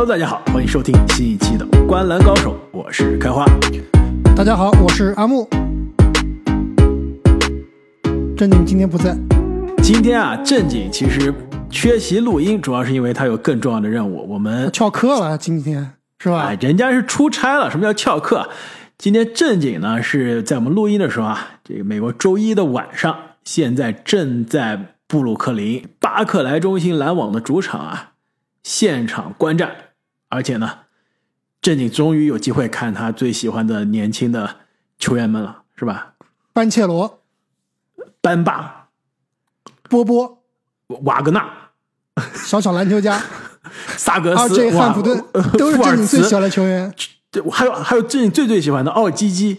Hello，大家好，欢迎收听新一期的《观篮高手》，我是开花。大家好，我是阿木。正经今天不在，今天啊，正经其实缺席录音，主要是因为他有更重要的任务。我们翘课了，今天是吧？哎，人家是出差了。什么叫翘课？今天正经呢是在我们录音的时候啊，这个美国周一的晚上，现在正在布鲁克林巴克莱中心篮网的主场啊现场观战，而且呢，正经终于有机会看他最喜欢的年轻的球员们了，是吧？班切罗、班霸、波波、瓦格纳、小小篮球家、萨格斯、RJ 汉普顿都是正经最喜欢的球员。对，还有还有正经最最喜欢的奥基基，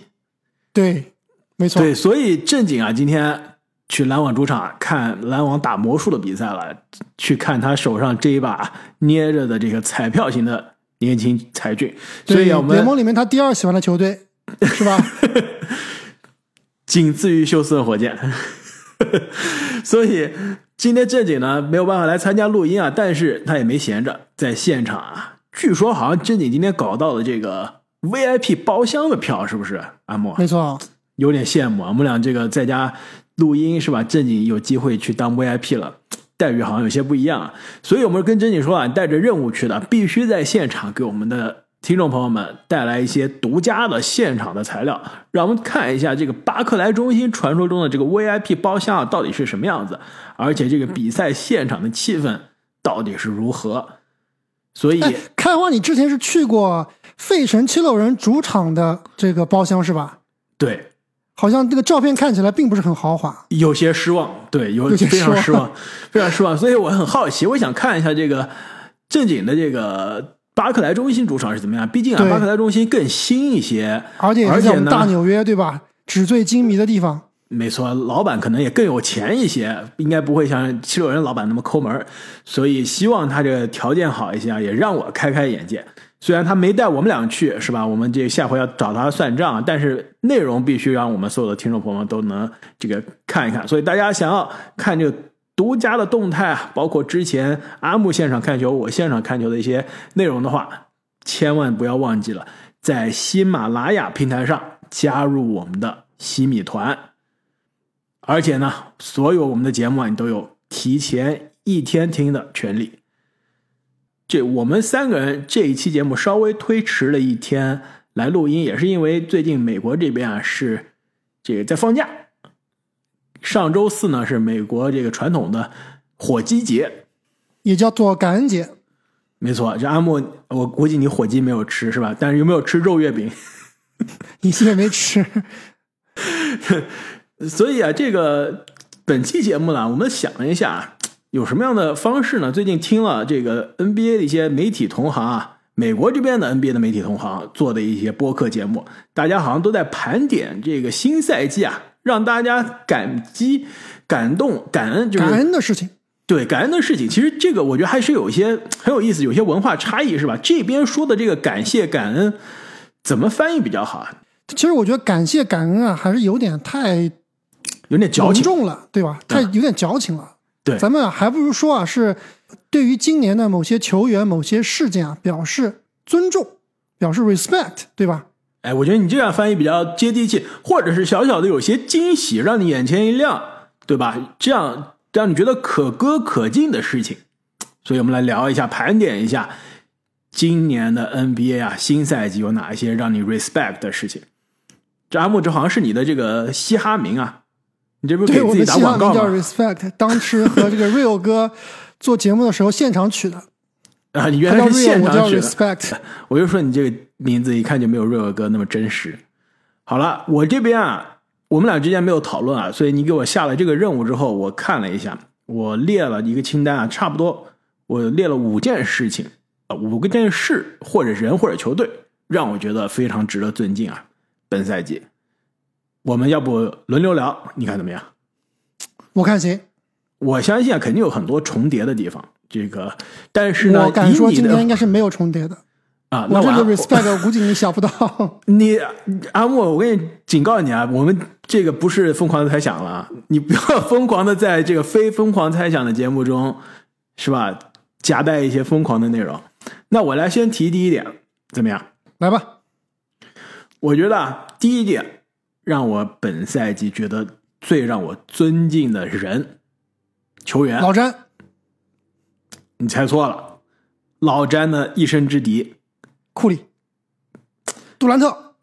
对，没错。对，所以正经啊，今天去篮网主场看篮网打魔术的比赛了，去看他手上这一把捏着的这个彩票型的年轻才俊，所以啊我们联盟里面他第二喜欢的球队是吧？仅次于休斯顿火箭。所以今天正经呢没有办法来参加录音啊，但是他也没闲着，在现场啊，据说好像正经今天搞到了这个 VIP 包厢的票，是不是？阿莫没错，有点羡慕啊，我们俩这个在家录音是吧？正经有机会去当 VIP 了，待遇好像有些不一样啊。所以我们跟正经说啊，带着任务去的，必须在现场给我们的听众朋友们带来一些独家的现场的材料，让我们看一下这个巴克莱中心传说中的这个 VIP 包厢啊到底是什么样子，而且这个比赛现场的气氛到底是如何。所以哎，开花，你之前是去过费城七六人主场的这个包厢是吧？对，好像这个照片看起来并不是很豪华。有些失望，对，有非常失望，非常失望。所以我很好奇，我想看一下这个正经的这个巴克莱中心主场是怎么样。毕竟啊，巴克莱中心更新一些，而且也是在我们呢大纽约，对吧？纸醉金迷的地方。没错，老板可能也更有钱一些，应该不会像七六人老板那么抠门所以希望他这个条件好一些啊，也让我开开眼界。虽然他没带我们俩去，是吧？我们这下回要找他算账，但是内容必须让我们所有的听众朋友们都能这个看一看。所以大家想要看这个独家的动态啊，包括之前阿木现场看球、我现场看球的一些内容的话，千万不要忘记了在喜马拉雅平台上加入我们的西米团。而且呢，所有我们的节目啊，你都有提前一天听的权利。这我们三个人这一期节目稍微推迟了一天来录音，也是因为最近美国这边啊是这个在放假。上周四呢是美国这个传统的火鸡节，也叫做感恩节。没错。这阿莫，我估计你火鸡没有吃是吧？但是有没有吃肉月饼？你 也没吃，所以啊，这个本期节目呢，我们想了一下，有什么样的方式呢？最近听了这个 NBA 的一些媒体同行啊，美国这边的 NBA 的媒体同行做的一些播客节目，大家好像都在盘点这个新赛季啊，让大家感激、感动、感恩，就是感恩的事情。对感恩的事情，其实这个我觉得还是有一些很有意思，有些文化差异是吧？这边说的这个感谢、感恩，怎么翻译比较好啊？其实我觉得感谢感恩啊，还是有点太有点矫情。重了，对吧？太有点矫情了。对咱们啊还不如说啊，是对于今年的某些球员、某些事件啊，表示尊重，表示 respect，对吧？哎，我觉得你这样翻译比较接地气，或者是小小的有些惊喜，让你眼前一亮，对吧？这样让你觉得可歌可敬的事情。所以我们来聊一下，盘点一下今年的 NBA 啊，新赛季有哪一些让你 respect 的事情。这阿木，这好像是你的这个嘻哈名啊，你这不是给自己打广告吗叫？respect，当时和这个 Real 哥做节目的时候现场取的，啊，你原来现场取的。respect。我就说你这个名字一看就没有 real 哥那么真实。好了，我这边啊，我们俩之间没有讨论啊，所以你给我下了这个任务之后，我看了一下，我列了一个清单啊，差不多我列了五件事情啊，五个件事或者人或者球队，让我觉得非常值得尊敬啊。本赛季，我们要不轮流聊，你看怎么样？我看行，我相信啊，肯定有很多重叠的地方。这个，但是呢，我敢说今天应该是没有重叠的。啊，那我我这个 respect，我估计你想不到。你阿莫，我跟你警告你啊，我们这个不是疯狂的猜想了啊，你不要疯狂的在这个非疯狂猜想的节目中，是吧？夹带一些疯狂的内容。那我来先提第一点，怎么样？来吧，我觉得啊，第一点让我本赛季觉得最让我尊敬的人球员，老詹，你猜错了，老詹的一生之敌库里，杜兰特，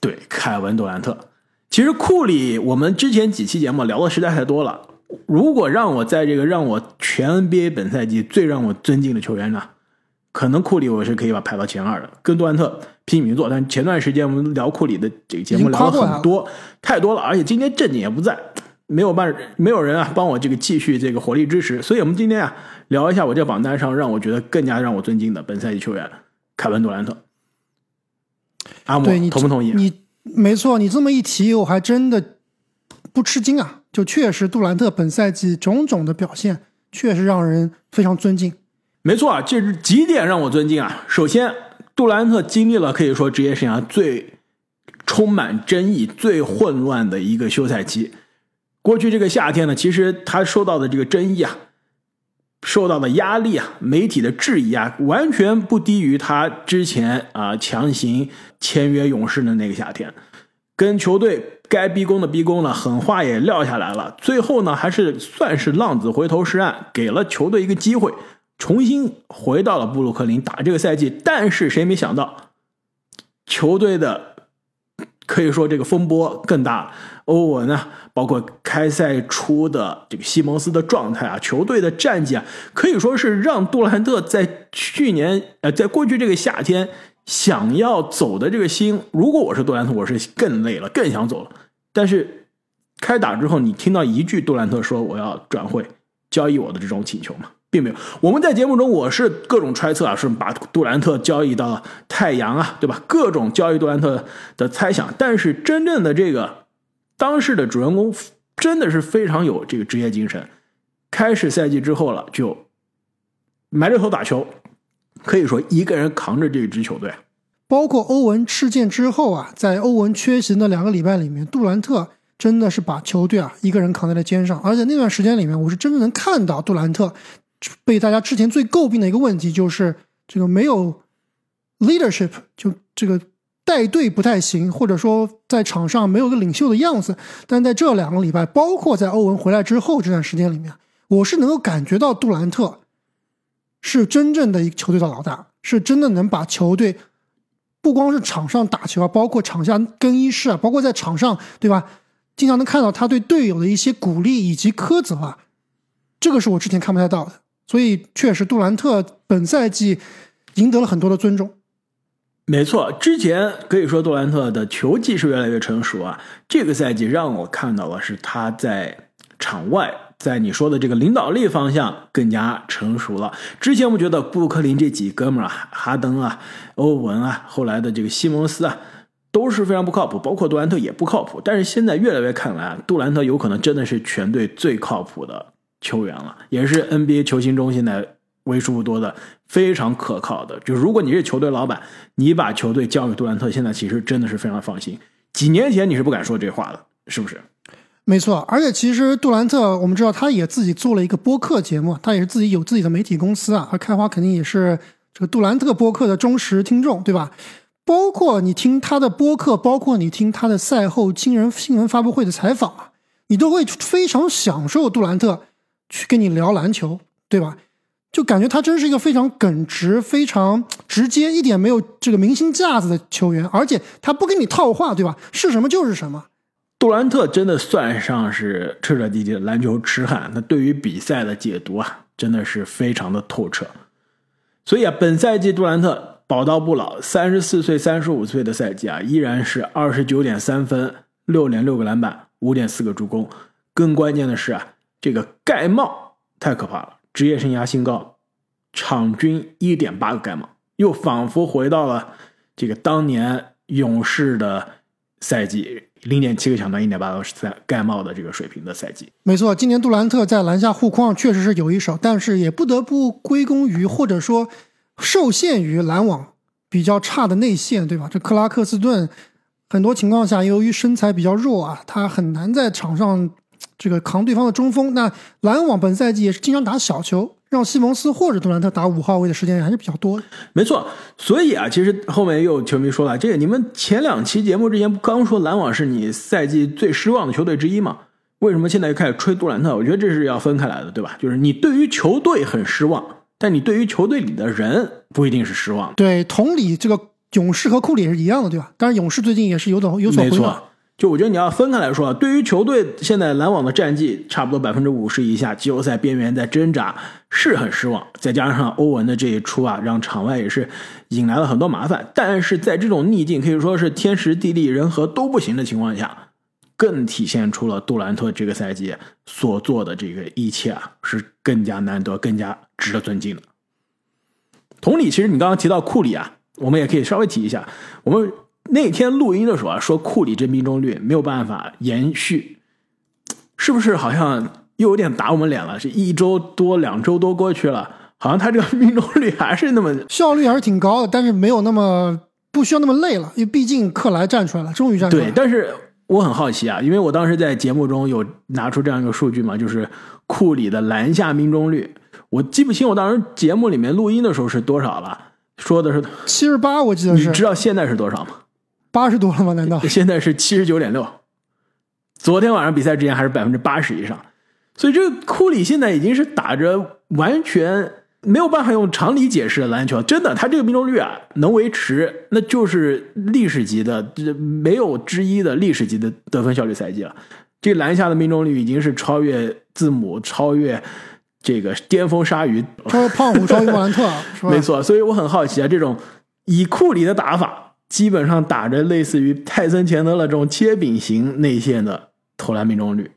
对，凯文杜兰特。其实库里，我们之前几期节目聊的实在太多了。如果让我在这个让我全 NBA 本赛季最让我尊敬的球员呢，可能库里我是可以把排到前二的，跟杜兰特拼命做。但前段时间我们聊库里的这个节目聊了很多，太多了，而且今天正经也不在，没有办没有人啊帮我这个继续这个火力支持，所以我们今天啊聊一下我这榜单上让我觉得更加让我尊敬的本赛季球员凯文杜兰特。阿莫同不同意？你。没错，你这么一提，我还真的不吃惊啊！就确实，杜兰特本赛季种种的表现，确实让人非常尊敬。没错啊，这是几点让我尊敬啊？首先，杜兰特经历了可以说职业生涯最充满争议、最混乱的一个休赛期。过去这个夏天呢，其实他受到的这个争议啊。受到的压力啊，媒体的质疑啊，完全不低于他之前啊强行签约勇士的那个夏天，跟球队该逼宫的逼宫了，狠话也撂下来了。最后呢，还是算是浪子回头是岸，给了球队一个机会，重新回到了布鲁克林打这个赛季。但是谁没想到，球队的可以说这个风波更大。欧文呢，包括开赛初的这个西蒙斯的状态啊，球队的战绩啊，可以说是让杜兰特在去年呃，在过去这个夏天想要走的这个心，如果我是杜兰特，我是更累了，更想走了。但是开打之后，你听到一句杜兰特说我要转会交易我的这种请求吗？并没有。我们在节目中我是各种揣测啊，是把杜兰特交易到太阳啊，对吧？各种交易杜兰特的猜想，但是真正的这个。当时的主人公真的是非常有这个职业精神。开始赛季之后了，就埋着头打球，可以说一个人扛着这支球队。包括欧文事件之后啊，在欧文缺席的两个礼拜里面，杜兰特真的是把球队啊一个人扛在了肩上。而且那段时间里面，我是真的能看到杜兰特被大家之前最诟病的一个问题，就是这个没有 leadership，就这个。带队不太行，或者说在场上没有个领袖的样子。但在这两个礼拜，包括在欧文回来之后这段时间里面，我是能够感觉到杜兰特是真正的一个球队的老大，是真的能把球队不光是场上打球啊，包括场下更衣室啊，包括在场上，对吧？经常能看到他对队友的一些鼓励以及苛责啊，这个是我之前看不太到的。所以，确实杜兰特本赛季赢得了很多的尊重。没错，之前可以说杜兰特的球技是越来越成熟啊。这个赛季让我看到的是他在场外，在你说的这个领导力方向更加成熟了。之前我们觉得布鲁克林这几哥们儿啊，哈登啊、欧文啊，后来的这个西蒙斯啊，都是非常不靠谱，包括杜兰特也不靠谱。但是现在越来越看来，杜兰特有可能真的是全队最靠谱的球员了，也是 NBA 球星中现在。为数不多的非常可靠的，就如果你是球队老板，你把球队交给杜兰特，现在其实真的是非常放心。几年前你是不敢说这话的，是不是？没错，而且其实杜兰特，我们知道他也自己做了一个播客节目，他也是自己有自己的媒体公司啊。他开花肯定也是这个杜兰特播客的忠实听众，对吧？包括你听他的播客，包括你听他的赛后惊人新闻发布会的采访啊，你都会非常享受杜兰特去跟你聊篮球，对吧？就感觉他真是一个非常耿直、非常直接、一点没有这个明星架子的球员，而且他不跟你套话，对吧？是什么就是什么。杜兰特真的算上是彻彻底底的篮球痴汉，他对于比赛的解读啊，真的是非常的透彻。所以啊，本赛季杜兰特宝刀不老，三十四岁、三十五岁的赛季啊，依然是二十九点三分、六点六个篮板、五点四个助攻。更关键的是啊，这个盖帽太可怕了。职业生涯新高，场均一点八个盖帽，又仿佛回到了这个当年勇士的赛季，零点七个抢断，一点八个赛盖帽的这个水平的赛季。没错，今年杜兰特在篮下护框确实是有一手，但是也不得不归功于或者说受限于篮网比较差的内线，对吧？这克拉克斯顿很多情况下由于身材比较弱啊，他很难在场上。这个扛对方的中锋，那篮网本赛季也是经常打小球，让西蒙斯或者杜兰特打五号位的时间还是比较多的。没错，所以啊，其实后面又有球迷说了，这个你们前两期节目之前刚说篮网是你赛季最失望的球队之一嘛？为什么现在又开始吹杜兰特？我觉得这是要分开来的，对吧？就是你对于球队很失望，但你对于球队里的人不一定是失望。对，同理，这个勇士和库里也是一样的，对吧？当然，勇士最近也是有所有所回暖。就我觉得你要分开来说，对于球队现在篮网的战绩差不多百分之五十以下，季后赛边缘在挣扎，是很失望。再加上欧文的这一出啊，让场外也是引来了很多麻烦。但是在这种逆境可以说是天时地利人和都不行的情况下。更体现出了杜兰特这个赛季所做的这个一切啊，是更加难得、更加值得尊敬的。同理，其实你刚刚提到库里啊，我们也可以稍微提一下。我们那天录音的时候啊，说库里这命中率没有办法延续，是不是好像又有点打我们脸了？是一周多、两周多过去了，好像他这个命中率还是那么 效率还是挺高的，但是没有那么不需要那么累了，因为毕竟克莱站出来了，终于站出来了。对，但是。我很好奇啊，因为我当时在节目中有拿出这样一个数据嘛，就是库里的篮下命中率，我记不清我当时节目里面录音的时候是多少了，说的是七十八，我记得是。你知道现在是多少吗？八十多了吗？难道 现在是七十九点六？昨天晚上比赛之前还是百分之八十以上，所以这个库里现在已经是打着完全。没有办法用常理解释的篮球，真的，他这个命中率啊，能维持，那就是历史级的，这没有之一的历史级的得分效率赛季了。这篮下的命中率已经是超越字母，超越这个巅峰鲨鱼，超越胖虎，超越莫兰特，没错。所以我很好奇啊，这种以库里的打法，基本上打着类似于泰森钱德勒这种切饼型内线的投篮命中率，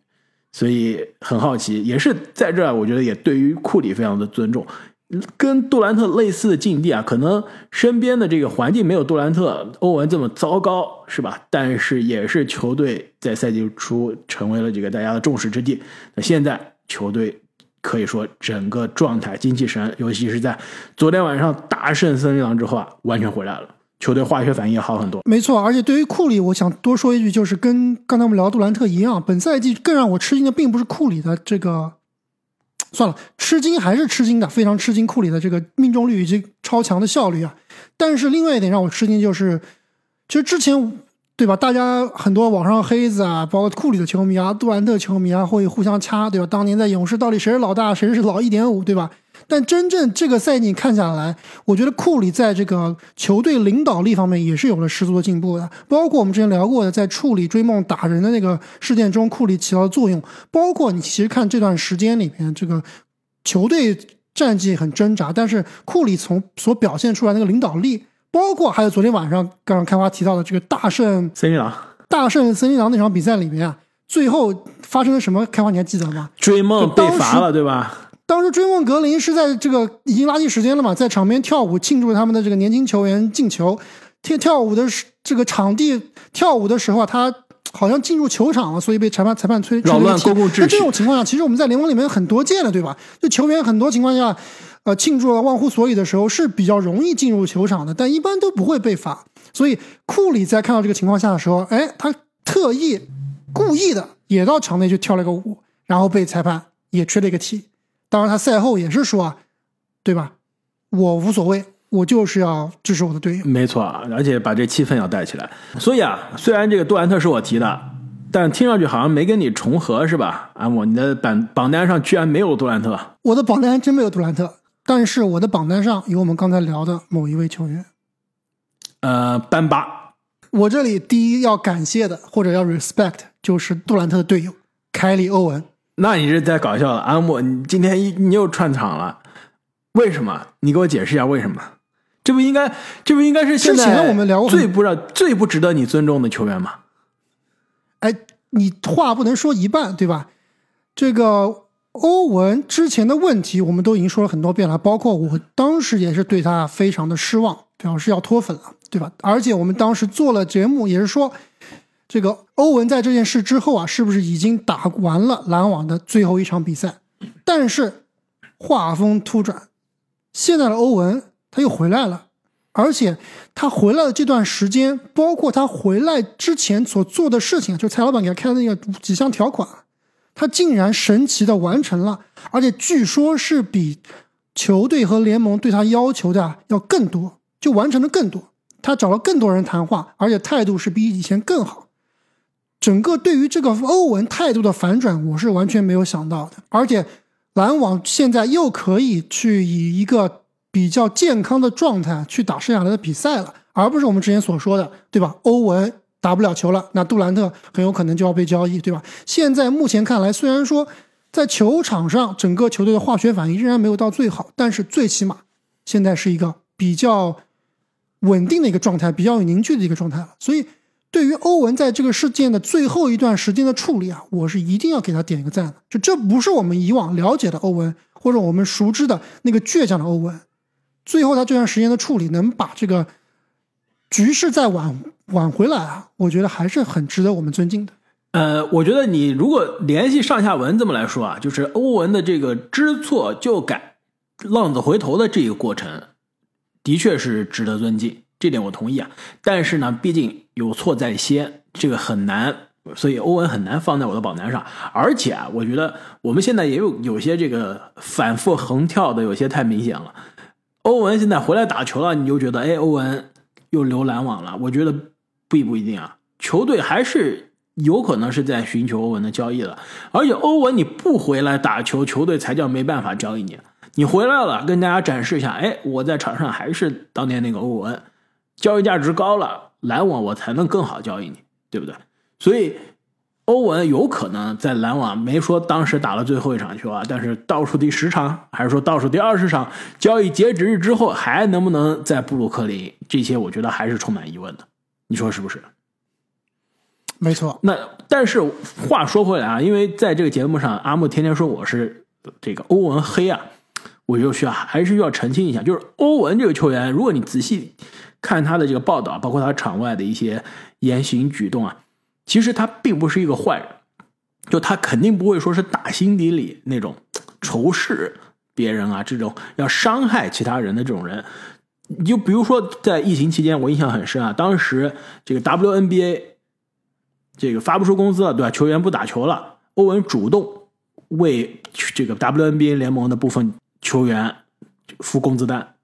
所以很好奇，也是在这儿，我觉得也对于库里非常的尊重。跟杜兰特类似的境地啊，可能身边的这个环境没有杜兰特、欧文这么糟糕，是吧？但是也是球队在赛季初成为了这个大家的众矢之的。那现在球队可以说整个状态精气神，尤其是在昨天晚上大胜森林狼之后啊，完全回来了，球队化学反应也好很多。没错，而且对于库里，我想多说一句，就是跟刚才我们聊杜兰特一样，本赛季更让我吃惊的并不是库里的这个。算了，吃惊还是吃惊的，非常吃惊库里的这个命中率以及超强的效率啊！但是另外一点让我吃惊就是，其实之前对吧？大家很多网上黑子啊，包括库里的球迷啊、杜兰特球迷啊，会互相掐，对吧？当年在勇士到底谁是老大，谁是老一点五，对吧？但真正这个赛季看下来，我觉得库里在这个球队领导力方面也是有了十足的进步的。包括我们之前聊过的，在处理追梦打人的那个事件中，库里起到的作用。包括你其实看这段时间里面，这个球队战绩很挣扎，但是库里从所表现出来那个领导力，包括还有昨天晚上刚刚开花提到的这个大胜森林狼，大胜森林狼那场比赛里面啊，最后发生了什么？开花你还记得吗？追梦被罚了，对吧？当时追梦格林是在这个已经垃圾时间了嘛，在场边跳舞庆祝他们的这个年轻球员进球。跳跳舞的这个场地跳舞的时候啊，他好像进入球场了，所以被裁判裁判吹扰乱公共秩序。那这种情况下，其实我们在联盟里面很多见了，对吧？就球员很多情况下，呃，庆祝了忘乎所以的时候是比较容易进入球场的，但一般都不会被罚。所以库里在看到这个情况下的时候，哎，他特意故意的也到场内去跳了个舞，然后被裁判也吹了一个 T。当然，他赛后也是说，对吧？我无所谓，我就是要支持我的队友。没错，而且把这气氛要带起来。所以啊，虽然这个杜兰特是我提的，但听上去好像没跟你重合，是吧？安莫，你的榜榜单上居然没有杜兰特。我的榜单真没有杜兰特，但是我的榜单上有我们刚才聊的某一位球员，呃，班巴。我这里第一要感谢的，或者要 respect，就是杜兰特的队友凯里·欧文。那你是在搞笑了，阿木，你今天你又串场了，为什么？你给我解释一下为什么？这不应该，这不应该是现在我们聊过最不让、最不值得你尊重的球员吗？哎，你话不能说一半，对吧？这个欧文之前的问题我们都已经说了很多遍了，包括我当时也是对他非常的失望，表示要脱粉了，对吧？而且我们当时做了节目，也是说。这个欧文在这件事之后啊，是不是已经打完了篮网的最后一场比赛？但是画风突转，现在的欧文他又回来了，而且他回来的这段时间，包括他回来之前所做的事情，就蔡老板给他开的那个几项条款，他竟然神奇的完成了，而且据说是比球队和联盟对他要求的要更多，就完成的更多。他找了更多人谈话，而且态度是比以前更好。整个对于这个欧文态度的反转，我是完全没有想到的。而且篮网现在又可以去以一个比较健康的状态去打剩下来的比赛了，而不是我们之前所说的，对吧？欧文打不了球了，那杜兰特很有可能就要被交易，对吧？现在目前看来，虽然说在球场上整个球队的化学反应仍然没有到最好，但是最起码现在是一个比较稳定的一个状态，比较有凝聚的一个状态了。所以，对于欧文在这个事件的最后一段时间的处理啊，我是一定要给他点一个赞的。就这不是我们以往了解的欧文，或者我们熟知的那个倔强的欧文。最后他这段时间的处理，能把这个局势再挽挽回来啊，我觉得还是很值得我们尊敬的。呃，我觉得你如果联系上下文这么来说啊，就是欧文的这个知错就改、浪子回头的这个过程，的确是值得尊敬，这点我同意啊。但是呢，毕竟有错在先，这个很难，所以欧文很难放在我的榜单上。而且啊，我觉得我们现在也有有些这个反复横跳的，有些太明显了。欧文现在回来打球了，你就觉得哎，欧文又留篮网了？我觉得不不一定啊，球队还是。有可能是在寻求欧文的交易了，而且欧文你不回来打球，球队才叫没办法交易你。你回来了，跟大家展示一下，哎，我在场上还是当年那个欧文，交易价值高了，篮网我才能更好交易你，对不对？所以欧文有可能在篮网没说当时打了最后一场球啊，但是倒数第十场，还是说倒数第二十场交易截止日之后，还能不能在布鲁克林？这些我觉得还是充满疑问的，你说是不是？没错，那但是话说回来啊，因为在这个节目上，阿木天天说我是这个欧文黑啊，我就需要还是要澄清一下，就是欧文这个球员，如果你仔细看他的这个报道，包括他场外的一些言行举动啊，其实他并不是一个坏人，就他肯定不会说是打心底里那种仇视别人啊，这种要伤害其他人的这种人。你就比如说在疫情期间，我印象很深啊，当时这个 WNBA。这个发不出工资了，对吧？球员不打球了，欧文主动为这个 WNBA 联盟的部分球员付工资单，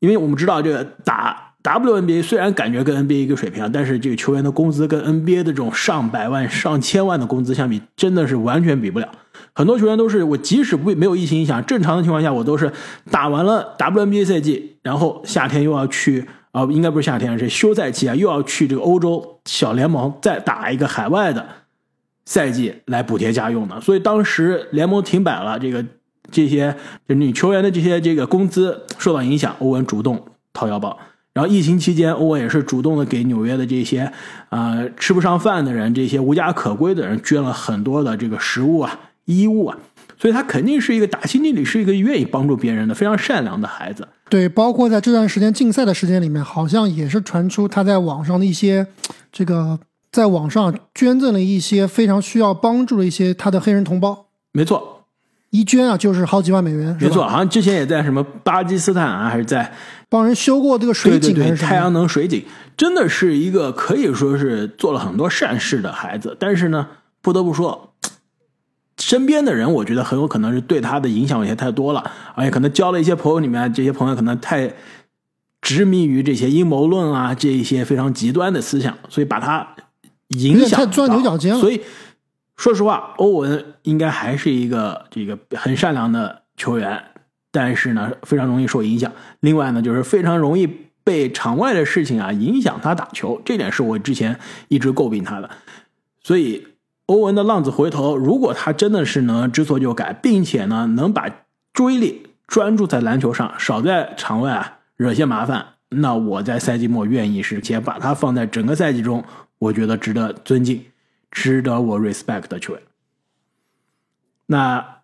因为我们知道这个打 WNBA 虽然感觉跟 NBA 一个水平，但是这个球员的工资跟 NBA 的这种上百万、上千万的工资相比，真的是完全比不了。很多球员都是我即使不没有疫情影响，正常的情况下，我都是打完了 WNBA 赛季，然后夏天又要去。啊，应该不是夏天，是休赛期啊，又要去这个欧洲小联盟再打一个海外的赛季来补贴家用的，所以当时联盟停摆了，这个这些就女球员的这些这个工资受到影响，欧文主动掏腰包，然后疫情期间，欧文也是主动的给纽约的这些啊吃不上饭的人，这些无家可归的人捐了很多的这个食物啊、衣物啊。所以他肯定是一个打心底里是一个愿意帮助别人的非常善良的孩子。对，包括在这段时间竞赛的时间里面，好像也是传出他在网上的一些这个在网上捐赠了一些非常需要帮助的一些他的黑人同胞。没错，一捐啊就是好几万美元。没错，好像之前也在什么巴基斯坦啊，还是在帮人修过这个水井，太阳能水井，真的是一个可以说是做了很多善事的孩子。但是呢，不得不说。身边的人，我觉得很有可能是对他的影响有些太多了，而且可能交了一些朋友里面，这些朋友可能太执迷于这些阴谋论啊，这一些非常极端的思想，所以把他影响钻牛角尖了。所以说实话，欧文应该还是一个这个很善良的球员，但是呢，非常容易受影响。另外呢，就是非常容易被场外的事情啊影响他打球，这点是我之前一直诟病他的，所以。欧文的浪子回头，如果他真的是能知错就改，并且呢能把注意力专注在篮球上，少在场外啊惹些麻烦，那我在赛季末愿意是且把他放在整个赛季中，我觉得值得尊敬，值得我 respect 的球员。那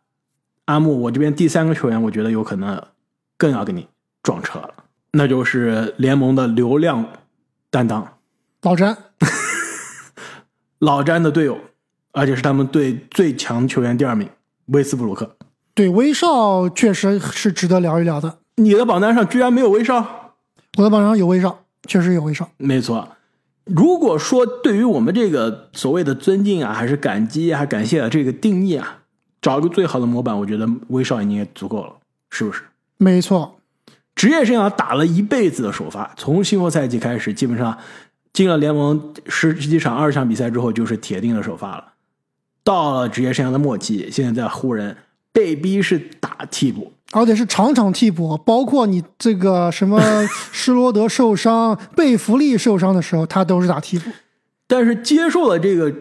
阿木，我这边第三个球员，我觉得有可能更要跟你撞车了，那就是联盟的流量担当老詹，老詹的队友。而且是他们队最强球员第二名，威斯布鲁克。对威少确实是值得聊一聊的。你的榜单上居然没有威少？我的榜单上有威少，确实有威少。没错。如果说对于我们这个所谓的尊敬啊，还是感激啊，感谢啊这个定义啊，找一个最好的模板，我觉得威少已经足够了，是不是？没错，职业生涯打了一辈子的首发，从新秀赛季开始，基本上进了联盟十几场、二十场比赛之后，就是铁定的首发了。到了职业生涯的末期，现在在湖人被逼是打替补，而且是场场替补，包括你这个什么施罗德受伤、贝弗利受伤的时候，他都是打替补。但是接受了这个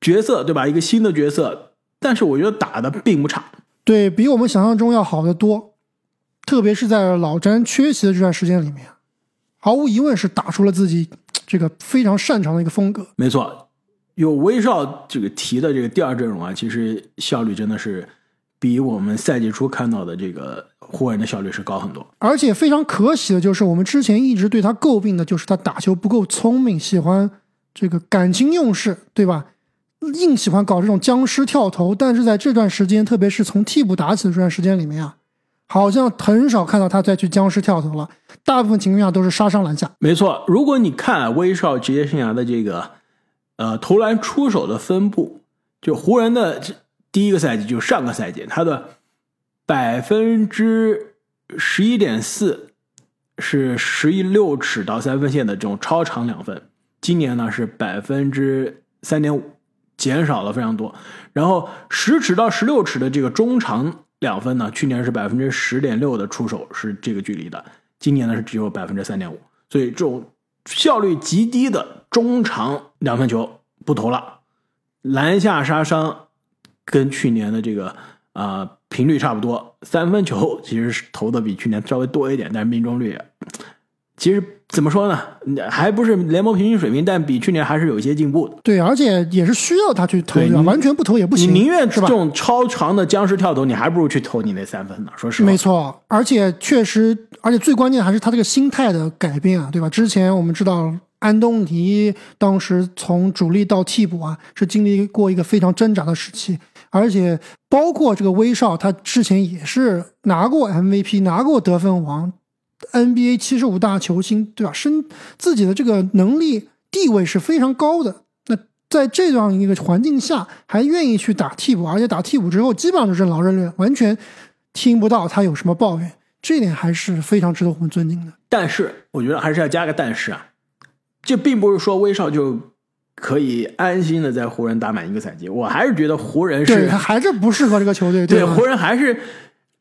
角色，对吧？一个新的角色，但是我觉得打的并不差，对比我们想象中要好得多。特别是在老詹缺席的这段时间里面，毫无疑问是打出了自己这个非常擅长的一个风格。没错，有威少这个提的这个第二阵容啊，其实效率真的是比我们赛季初看到的这个湖人的效率是高很多。而且非常可喜的就是，我们之前一直对他诟病的就是他打球不够聪明，喜欢这个感情用事，对吧？硬喜欢搞这种僵尸跳投。但是在这段时间，特别是从替补打起的这段时间里面啊。好像很少看到他再去僵尸跳投了，大部分情况下都是杀伤篮下。没错，如果你看威少职业生涯的这个，呃，投篮出手的分布，就湖人的第一个赛季，就上个赛季，他的百分之十一点四是十一六尺到三分线的这种超长两分，今年呢是百分之三点五，减少了非常多。然后十尺到十六尺的这个中长。两分呢？去年是百分之十点六的出手是这个距离的，今年呢是只有百分之三点五，所以这种效率极低的中长两分球不投了，篮下杀伤跟去年的这个啊频率差不多，三分球其实是投的比去年稍微多一点，但是命中率其实。怎么说呢？还不是联盟平均水平，但比去年还是有一些进步的。对，而且也是需要他去投的，完全不投也不行。你宁愿是吧？这种超长的僵尸跳投，你还不如去投你那三分呢。说实话，没错。而且确实，而且最关键还是他这个心态的改变啊，对吧？之前我们知道安东尼当时从主力到替补啊，是经历过一个非常挣扎的时期，而且包括这个威少，他之前也是拿过 MVP，拿过得分王。NBA 七十五大球星，对吧？身自己的这个能力地位是非常高的。那在这样一个环境下，还愿意去打替补，而且打替补之后，基本上就任劳任怨，完全听不到他有什么抱怨。这点还是非常值得我们尊敬的。但是，我觉得还是要加个但是啊，这并不是说威少就可以安心的在湖人打满一个赛季。我还是觉得湖人是还是不适合这个球队。对，湖人还是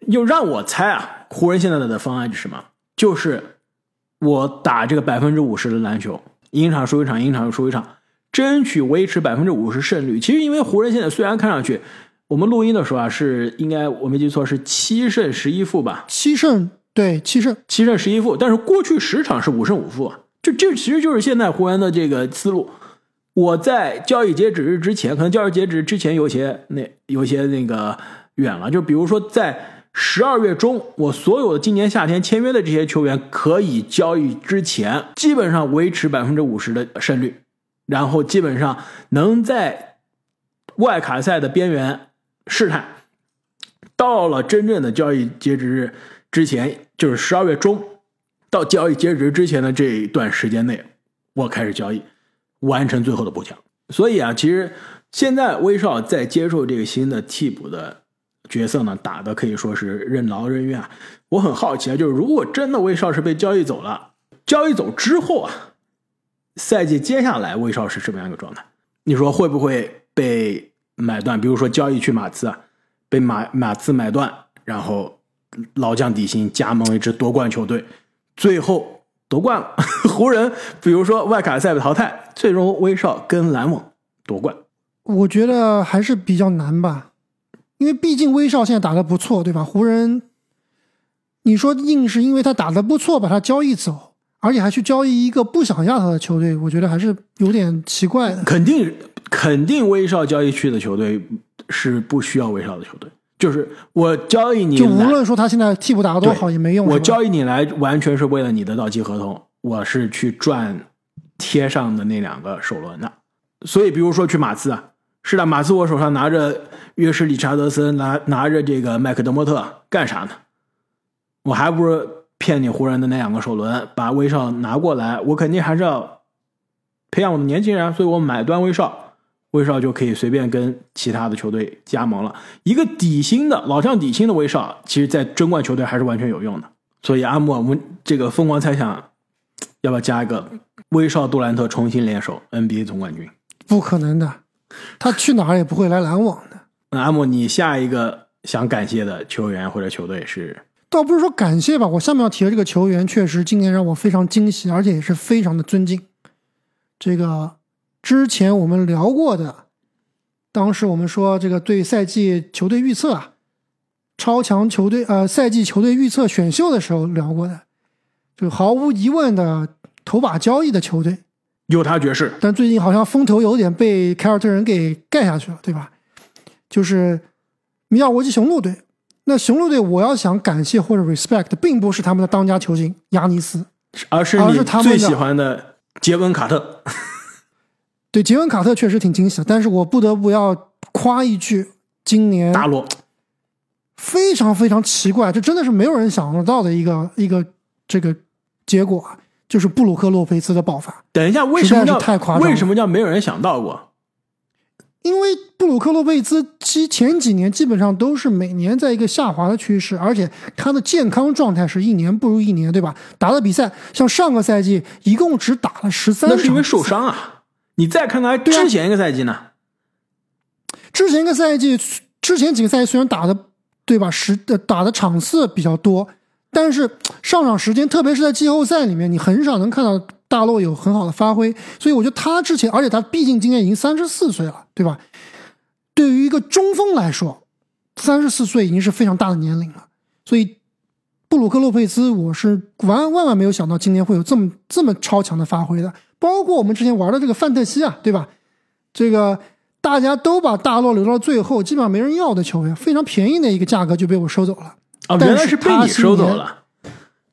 又让我猜啊，湖人现在的方案是什么？就是我打这个百分之五十的篮球，赢一场输一场，赢一场又输一场，争取维持百分之五十胜率。其实因为湖人现在虽然看上去，我们录音的时候啊是应该我没记错是七胜十一负吧？七胜对七胜七胜十一负，但是过去十场是五胜五负啊。就这其实就是现在湖人的这个思路。我在交易截止日之前，可能交易截止之前有些那有些那个远了，就比如说在。十二月中，我所有的今年夏天签约的这些球员可以交易之前，基本上维持百分之五十的胜率，然后基本上能在外卡赛的边缘试探。到了真正的交易截止日之前，就是十二月中到交易截止之前的这一段时间内，我开始交易，完成最后的补强。所以啊，其实现在威少在接受这个新的替补的。角色呢打的可以说是任劳任怨啊！我很好奇啊，就是如果真的威少是被交易走了，交易走之后啊，赛季接下来威少是什么样一个状态？你说会不会被买断？比如说交易去马刺啊，被马马刺买断，然后老将底薪加盟一支夺冠球队，最后夺冠了。湖人比如说外卡赛被淘汰，最终威少跟篮网夺冠，我觉得还是比较难吧。因为毕竟威少现在打的不错，对吧？湖人，你说硬是因为他打的不错把他交易走，而且还去交易一个不想要他的球队，我觉得还是有点奇怪的。肯定肯定威少交易去的球队是不需要威少的球队，就是我交易你，就无论说他现在替补打的多好也没用。我交易你来完全是为了你的到期合同，我是去赚贴上的那两个首轮的。所以比如说去马刺啊。是的，马刺我手上拿着约什理查德森，拿拿着这个麦克德莫特干啥呢？我还不如骗你湖人的那两个首轮，把威少拿过来。我肯定还是要培养我的年轻人，所以我买断威少，威少就可以随便跟其他的球队加盟了。一个底薪的老将底薪的威少，其实在争冠球队还是完全有用的。所以阿莫，我们这个疯狂猜想，要不要加一个威少杜兰特重新联手 NBA 总冠军？不可能的，他去哪儿也不会来篮网的。那阿莫，你下一个想感谢的球员或者球队是？倒不是说感谢吧，我下面要提的这个球员确实今年让我非常惊喜，而且也是非常的尊敬。这个之前我们聊过的，当时我们说这个对赛季球队预测啊，超强球队呃赛季球队预测选秀的时候聊过的，就毫无疑问的头把交易的球队，犹他爵士。但最近好像风头有点被凯尔特人给盖下去了，对吧？就是米尔沃基雄鹿队。那雄鹿队，我要想感谢或者 respect，并不是他们的当家球星亚尼斯，而是而是你他们最喜欢的杰文卡特。对杰文卡特确实挺惊喜的，但是我不得不要夸一句，今年大落，非常非常奇怪，这真的是没有人想得到的一个一个这个结果啊，就是布鲁克洛佩兹的爆发。等一下，为什么叫太夸张为什么叫没有人想到过？因为布鲁克洛佩兹其前几年基本上都是每年在一个下滑的趋势，而且他的健康状态是一年不如一年，对吧？打的比赛像上个赛季一共只打了十三场，那是因为受伤啊。你再看看啊之前一个赛季呢，之前一个赛季，之前几个赛季虽然打的对吧，时呃打的场次比较多，但是上场时间，特别是在季后赛里面，你很少能看到大洛有很好的发挥。所以我觉得他之前，而且他毕竟今年已经三十四岁了，对吧？对于一个中锋来说，三十四岁已经是非常大的年龄了。所以布鲁克洛佩兹，我是万万万没有想到今年会有这么这么超强的发挥的。包括我们之前玩的这个范特西啊，对吧？这个大家都把大洛留到最后，基本上没人要的球员，非常便宜的一个价格就被我收走了。哦，但原来是被你。收走了。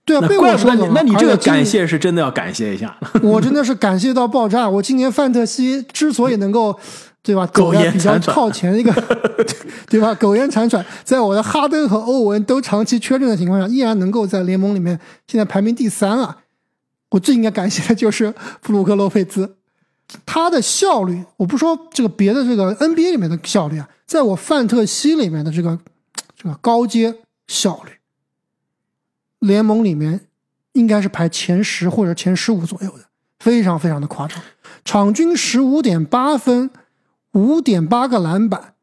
对啊，那被我收走了。，那你这个感谢是真的要感谢一下。我真的是感谢到爆炸。我今年范特西之所以能够，对吧，苟延走在比较靠前一个，对吧，苟延残喘，在我的哈登和欧文都长期缺阵的情况下，依然能够在联盟里面现在排名第三啊。我最应该感谢的就是布鲁克洛佩兹，他的效率，我不说这个别的这个 NBA 里面的效率啊，在我范特西里面的这个这个高阶效率，联盟里面应该是排前十或者前十五左右的，非常非常的夸张。场均十五点八分，五点八个篮板，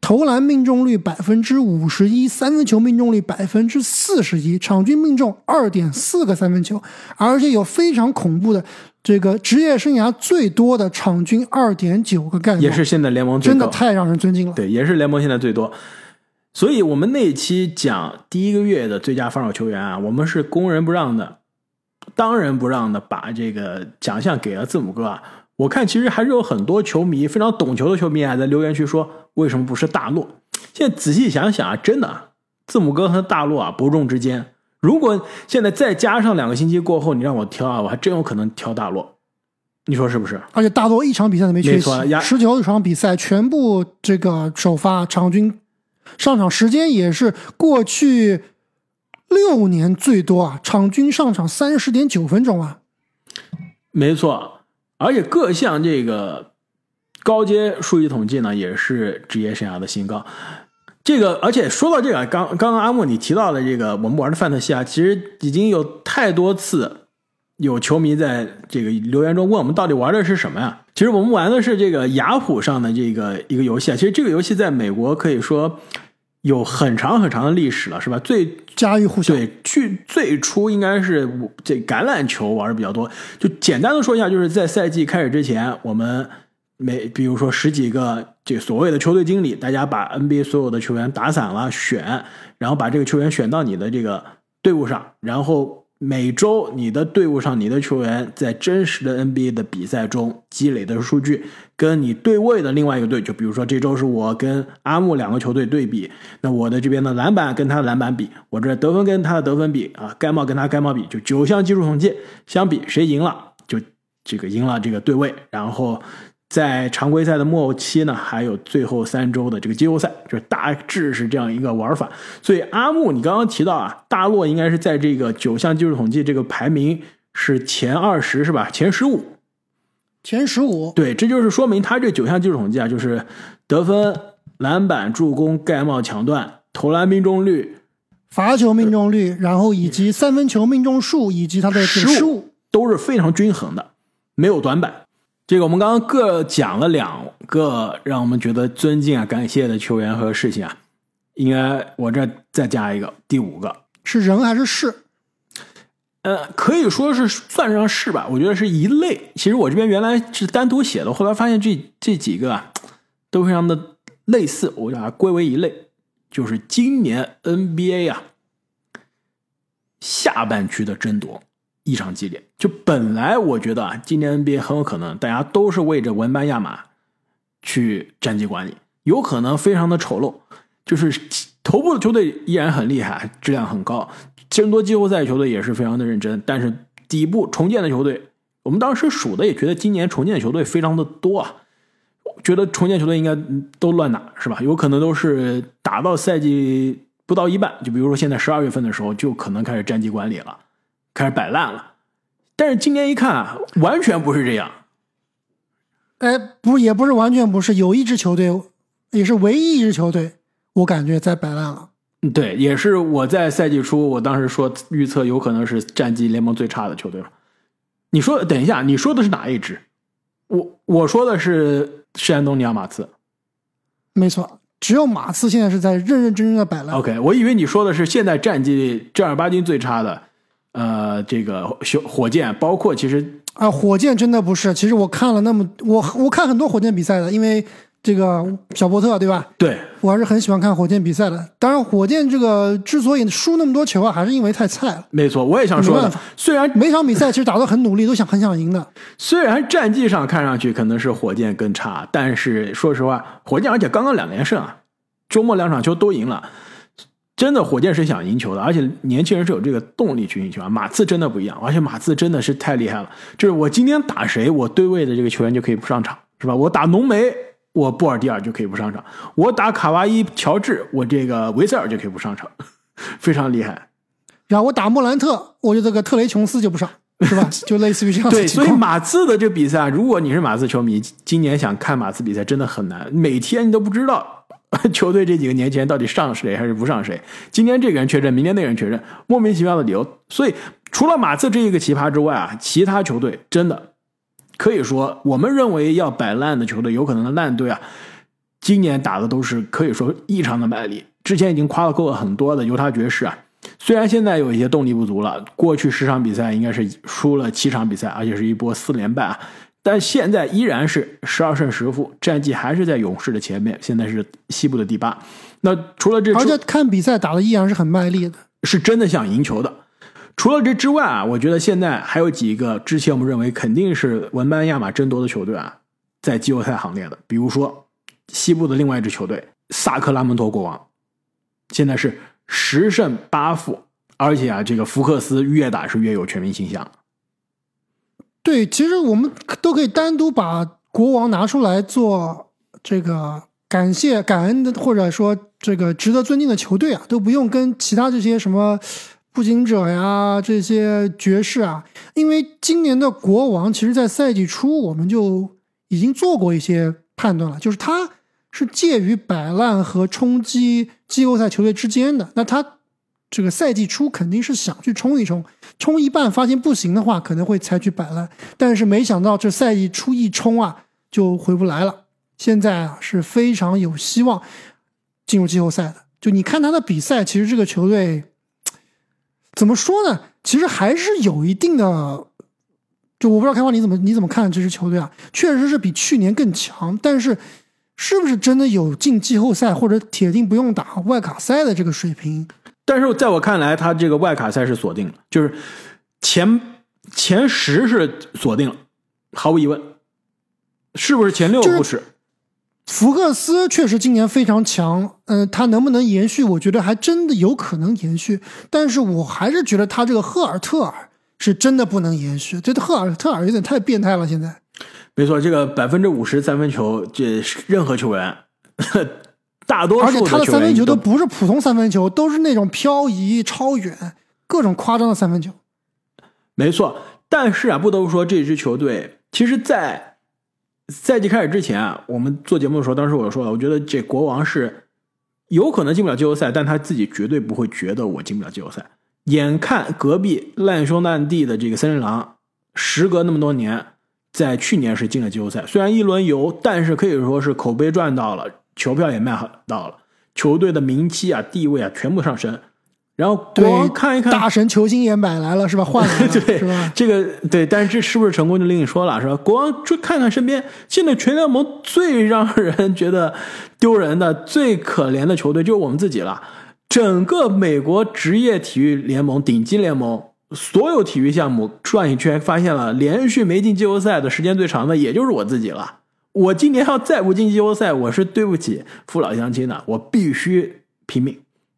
投篮命中率百分之五十一，三分球命中率百分之四十一，场均命中二点四个三分球，而且有非常恐怖的这个职业生涯最多的场均二点九个盖帽，也是现在联盟最，真的太让人尊敬了。对，也是联盟现在最多。所以我们那期讲第一个月的最佳防守球员啊，我们是公人不让的，当仁不让的把这个奖项给了字母哥啊。我看其实还是有很多球迷非常懂球的球迷啊，在留言区说为什么不是大洛？现在仔细想想啊，真的啊，字母哥和大洛啊伯仲之间。如果现在再加上两个星期过后，你让我挑啊，我还真有可能挑大洛。你说是不是？而且大洛一场比赛都没缺席十九场比赛全部这个首发，场均上场时间也是过去六年最多啊，场均上场三十点九分钟啊。没错，而且各项这个高阶数据统计呢，也是职业生涯的新高。这个，而且说到这个，刚刚刚阿木你提到的这个我们玩的范特西啊，其实已经有太多次有球迷在这个留言中问我们到底玩的是什么呀？其实我们玩的是这个雅虎上的这个一个游戏啊。其实这个游戏在美国可以说有很长很长的历史了，是吧？最家喻户晓。对，去最初应该是这橄榄球玩的比较多。就简单的说一下，就是在赛季开始之前，我们每比如说十几个这个所谓的球队经理，大家把 NBA 所有的球员打散了选，然后把这个球员选到你的这个队伍上，然后每周你的队伍上你的球员在真实的 NBA 的比赛中积累的数据，跟你对位的另外一个队，就比如说这周是我跟阿木两个球队对比，那我的这边的篮板跟他的篮板比，我这得分跟他的得分比啊，盖帽跟他盖帽比，就九项技术统计相比，谁赢了就这个赢了这个对位，然后在常规赛的末期呢，还有最后三周的这个季后赛，就是大致是这样一个玩法。所以阿木，你刚刚提到啊，大洛应该是在这个九项技术统计这个排名是前二十是吧？前十五。前十五。对，这就是说明他这九项技术统计啊，就是得分、篮板、助攻、盖帽、抢断、投篮命中率、罚球命中率，然后以及三分球命中数以及他的这个失误，都是非常均衡的，没有短板。这个我们刚刚各讲了两个让我们觉得尊敬啊、感谢的球员和事情啊，应该我这再加一个第五个是人还是事？呃，可以说是算上是吧？我觉得是一类。其实我这边原来是单独写的，后来发现这这几个啊都非常的类似，我把它归为一类，就是今年 NBA 啊下半区的争夺。异常激烈，就本来我觉得啊，今年 NBA 很有可能大家都是为着文班亚马去战绩管理，有可能非常的丑陋。就是头部的球队依然很厉害，质量很高，争夺季后赛球队也是非常的认真。但是底部重建的球队，我们当时数的也觉得今年重建的球队非常的多啊，觉得重建球队应该都乱打是吧？有可能都是打到赛季不到一半，就比如说现在十二月份的时候，就可能开始战绩管理了。开始摆烂了，但是今年一看，完全不是这样。哎，不，也不是完全不是，有一支球队，也是唯一一支球队，我感觉在摆烂了。对，也是我在赛季初，我当时说预测有可能是战绩联盟最差的球队了你说，等一下，你说的是哪一支？我我说的是山东尼亚马刺。没错，只有马刺现在是在认认真真的摆烂。OK，我以为你说的是现在战绩正儿八经最差的。呃，这个火火箭，包括其实啊，火箭真的不是。其实我看了那么我我看很多火箭比赛的，因为这个小波特对吧？对我还是很喜欢看火箭比赛的。当然，火箭这个之所以输那么多球啊，还是因为太菜了。没错，我也想说，虽然每场比赛其实打得很努力，都想很想赢的。虽然战绩上看上去可能是火箭更差，但是说实话，火箭而且刚刚两连胜啊，周末两场球都赢了。真的，火箭是想赢球的，而且年轻人是有这个动力去赢球啊。马刺真的不一样，而且马刺真的是太厉害了。就是我今天打谁，我对位的这个球员就可以不上场，是吧？我打浓眉，我布尔迪尔就可以不上场；我打卡哇伊、乔治，我这个维塞尔就可以不上场，非常厉害。然后我打莫兰特，我就这个特雷琼斯就不上，是吧？就类似于这样。对，所以马刺的这比赛，如果你是马刺球迷，今年想看马刺比赛真的很难，每天你都不知道。球队这几个年前到底上谁还是不上谁？今天这个人确认，明天那个人确认，莫名其妙的理由。所以除了马刺这一个奇葩之外啊，其他球队真的可以说，我们认为要摆烂的球队，有可能的烂队啊，今年打的都是可以说异常的卖力。之前已经夸了够了很多的犹他爵士啊，虽然现在有一些动力不足了，过去十场比赛应该是输了七场比赛，而且是一波四连败啊。但现在依然是十二胜十负，战绩还是在勇士的前面。现在是西部的第八。那除了这，而且看比赛打的依然是很卖力的，是真的想赢球的。除了这之外啊，我觉得现在还有几个之前我们认为肯定是文班亚马争夺的球队啊，在季后赛行列的。比如说西部的另外一支球队萨克拉门托国王，现在是十胜八负，而且啊，这个福克斯越打是越有全明星相。对，其实我们都可以单独把国王拿出来做这个感谢、感恩的，或者说这个值得尊敬的球队啊，都不用跟其他这些什么步行者呀、这些爵士啊，因为今年的国王其实，在赛季初我们就已经做过一些判断了，就是他是介于摆烂和冲击季后赛球队之间的，那他。这个赛季初肯定是想去冲一冲，冲一半发现不行的话，可能会采取摆烂。但是没想到这赛季初一冲啊，就回不来了。现在啊是非常有希望进入季后赛的。就你看他的比赛，其实这个球队怎么说呢？其实还是有一定的。就我不知道开花你怎么你怎么看这支球队啊？确实是比去年更强，但是是不是真的有进季后赛或者铁定不用打外卡赛的这个水平？但是在我看来，他这个外卡赛是锁定了，就是前前十是锁定了，毫无疑问，是不是前六不是？福克斯确实今年非常强，嗯，他能不能延续？我觉得还真的有可能延续，但是我还是觉得他这个赫尔特尔是真的不能延续，这赫尔特尔有点太变态了。现在，没错，这个百分之五十三分球，这任何球员。大多数而且他的三分球都不是普通三分球，都是那种漂移、超远、各种夸张的三分球。没错，但是啊，不得不说，这支球队其实，在赛季开始之前啊，我们做节目的时候，当时我就说了，我觉得这国王是有可能进不了季后赛，但他自己绝对不会觉得我进不了季后赛。眼看隔壁烂兄烂弟的这个森林狼，时隔那么多年，在去年是进了季后赛，虽然一轮游，但是可以说是口碑赚到了，球票也卖到了，球队的名气啊、地位啊全部上升。然后国王看一看，大神球星也买来了是吧？换来了对是吧？这个对，但是这是不是成功就另说了，是吧？国王就看看身边，现在全联盟最让人觉得丢人的、最可怜的球队就是我们自己了。整个美国职业体育联盟、顶级联盟，所有体育项目转一圈，发现了连续没进季后赛的时间最长的，也就是我自己了。我今年要再不进季后赛，我是对不起父老乡亲的，我必须拼命。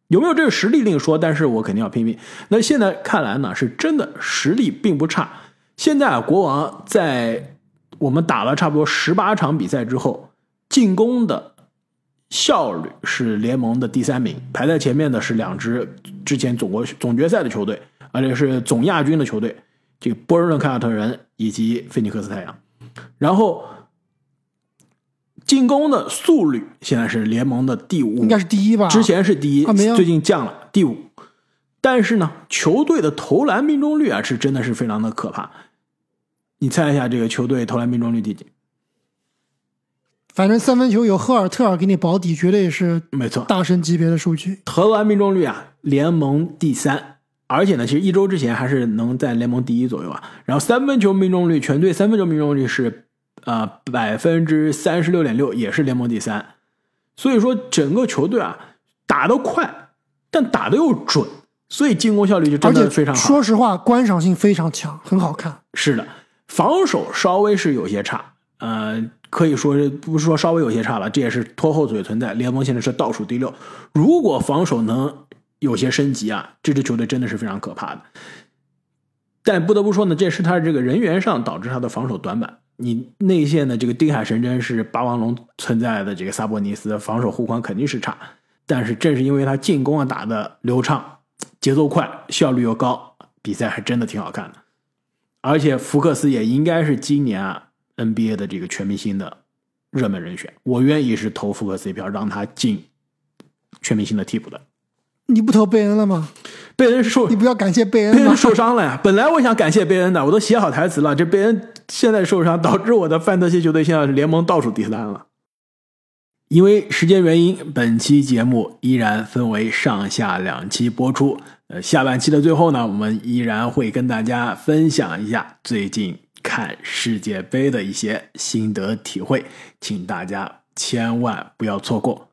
有没有这个实力另说，但是我肯定要拼命。那现在看来呢，是真的实力并不差。现在啊，国王在我们打了差不多十八场比赛之后，进攻的效率是联盟的第三名，排在前面的是两支之前总国总决赛的球队，而且是总亚军的球队，这个波士顿凯尔特人以及菲尼克斯太阳。然后进攻的速率现在是联盟的第五，应该是第一吧？之前是第一，啊没有最近降了第五。但是呢，球队的投篮命中率啊，是真的是非常的可怕。你猜一下，这个球队投篮命中率第几？反正三分球有赫尔特尔给你保底，绝对是没错，大神级别的数据。投篮命中率啊，联盟第三，而且呢，其实一周之前还是能在联盟第一左右啊。然后三分球命中率，全队三分球命中率是呃百分之三十六点六，也是联盟第三。所以说，整个球队啊打得快，但打得又准，所以进攻效率就真的非常好。说实话，观赏性非常强，很好看。是的，防守稍微是有些差，呃，可以说是不是说稍微有些差了，这也是拖后腿存在。联盟现在是倒数第六，如果防守能有些升级啊，这支球队真的是非常可怕的。但不得不说呢，这是他这个人员上导致他的防守短板。你内线的这个定海神针是霸王龙存在的这个萨博尼斯，防守护框肯定是差，但是正是因为他进攻啊打的流畅，节奏快，效率又高，比赛还真的挺好看的。而且福克斯也应该是今年啊 NBA 的这个全明星的热门人选，我愿意是投福克斯一票，让他进全明星的替补的。你不投贝恩了吗？贝恩是受你不要感谢贝恩贝恩？受伤了呀！本来我想感谢贝恩的，我都写好台词了。这贝恩现在受伤，导致我的范特西球队现在是联盟倒数第三了。因为时间原因，本期节目依然分为上下两期播出。呃，下半期的最后呢，我们依然会跟大家分享一下最近看世界杯的一些心得体会，请大家千万不要错过。